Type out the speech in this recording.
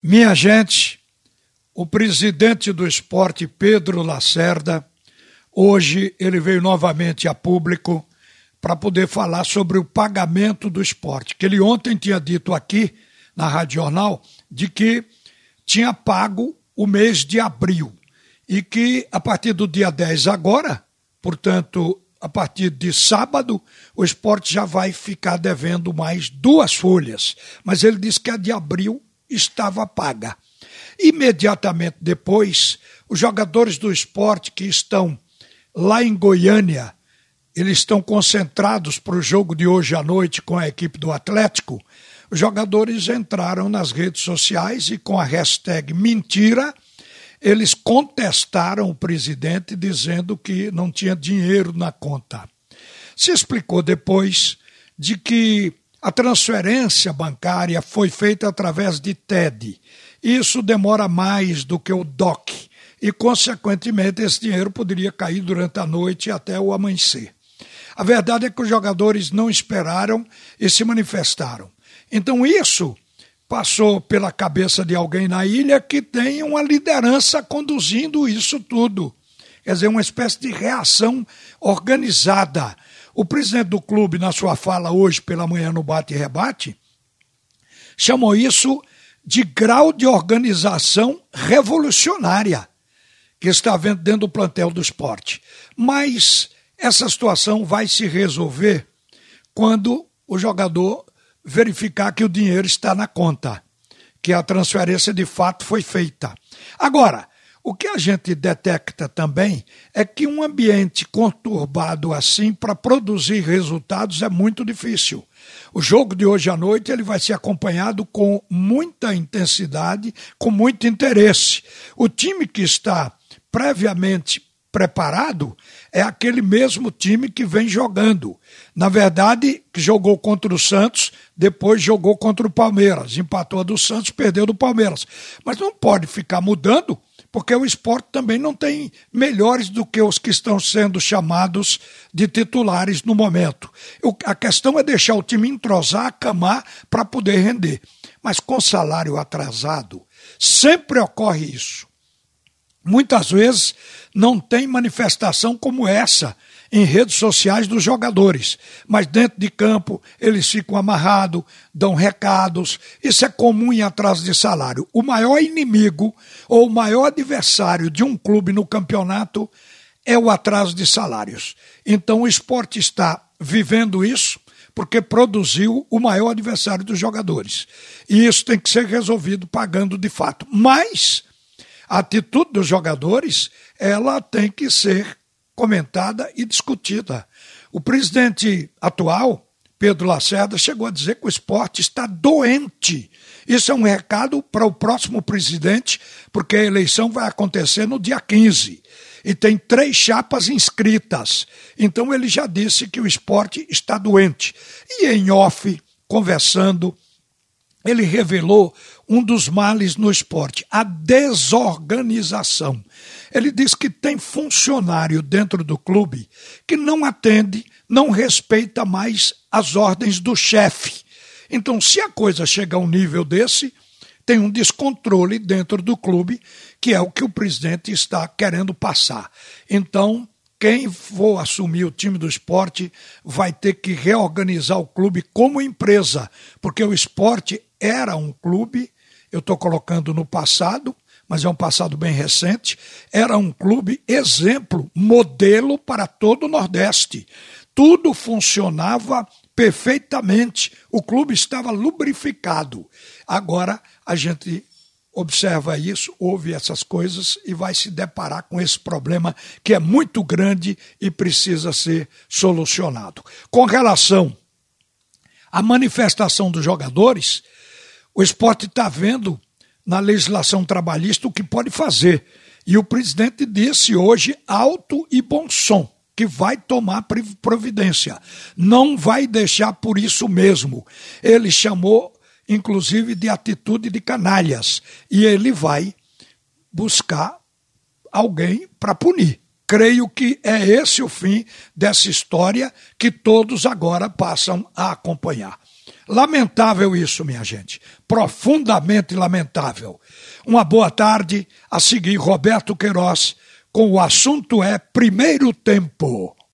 Minha gente, o presidente do esporte, Pedro Lacerda, hoje ele veio novamente a público para poder falar sobre o pagamento do esporte, que ele ontem tinha dito aqui na Rádio Jornal de que tinha pago o mês de abril e que a partir do dia 10 agora, portanto, a partir de sábado, o esporte já vai ficar devendo mais duas folhas. Mas ele disse que a de abril estava paga. Imediatamente depois, os jogadores do esporte que estão lá em Goiânia, eles estão concentrados para o jogo de hoje à noite com a equipe do Atlético. Os jogadores entraram nas redes sociais e com a hashtag mentira, eles contestaram o presidente dizendo que não tinha dinheiro na conta. Se explicou depois de que a transferência bancária foi feita através de TED. Isso demora mais do que o DOC e, consequentemente, esse dinheiro poderia cair durante a noite até o amanhecer. A verdade é que os jogadores não esperaram e se manifestaram. Então, isso passou pela cabeça de alguém na ilha que tem uma liderança conduzindo isso tudo. Quer dizer, uma espécie de reação organizada o presidente do clube, na sua fala hoje pela manhã no Bate e Rebate, chamou isso de grau de organização revolucionária que está havendo dentro do plantel do esporte. Mas essa situação vai se resolver quando o jogador verificar que o dinheiro está na conta, que a transferência de fato foi feita. Agora, o que a gente detecta também é que um ambiente conturbado assim para produzir resultados é muito difícil. O jogo de hoje à noite ele vai ser acompanhado com muita intensidade, com muito interesse. O time que está previamente preparado é aquele mesmo time que vem jogando. Na verdade, que jogou contra o Santos, depois jogou contra o Palmeiras, empatou a do Santos, perdeu do Palmeiras. Mas não pode ficar mudando porque o esporte também não tem melhores do que os que estão sendo chamados de titulares no momento. a questão é deixar o time entrosar, acamar para poder render. Mas com salário atrasado, sempre ocorre isso. Muitas vezes não tem manifestação como essa em redes sociais dos jogadores, mas dentro de campo eles ficam amarrados, dão recados. Isso é comum em atraso de salário. O maior inimigo ou o maior adversário de um clube no campeonato é o atraso de salários. Então o esporte está vivendo isso porque produziu o maior adversário dos jogadores. E isso tem que ser resolvido pagando de fato. Mas a atitude dos jogadores, ela tem que ser comentada e discutida. O presidente atual, Pedro Lacerda, chegou a dizer que o esporte está doente. Isso é um recado para o próximo presidente, porque a eleição vai acontecer no dia 15 e tem três chapas inscritas. Então ele já disse que o esporte está doente. E em off, conversando, ele revelou um dos males no esporte, a desorganização. Ele diz que tem funcionário dentro do clube que não atende, não respeita mais as ordens do chefe. Então, se a coisa chega a um nível desse, tem um descontrole dentro do clube, que é o que o presidente está querendo passar. Então, quem for assumir o time do esporte vai ter que reorganizar o clube como empresa, porque o esporte era um clube, eu estou colocando no passado, mas é um passado bem recente, era um clube exemplo, modelo para todo o Nordeste. Tudo funcionava perfeitamente, o clube estava lubrificado. Agora a gente observa isso, ouve essas coisas e vai se deparar com esse problema que é muito grande e precisa ser solucionado. Com relação à manifestação dos jogadores, o esporte está vendo na legislação trabalhista o que pode fazer. E o presidente disse hoje alto e bom som que vai tomar providência. Não vai deixar por isso mesmo. Ele chamou, inclusive, de atitude de canalhas. E ele vai buscar alguém para punir. Creio que é esse o fim dessa história que todos agora passam a acompanhar. Lamentável isso, minha gente. Profundamente lamentável. Uma boa tarde. A seguir, Roberto Queiroz, com o assunto é Primeiro Tempo.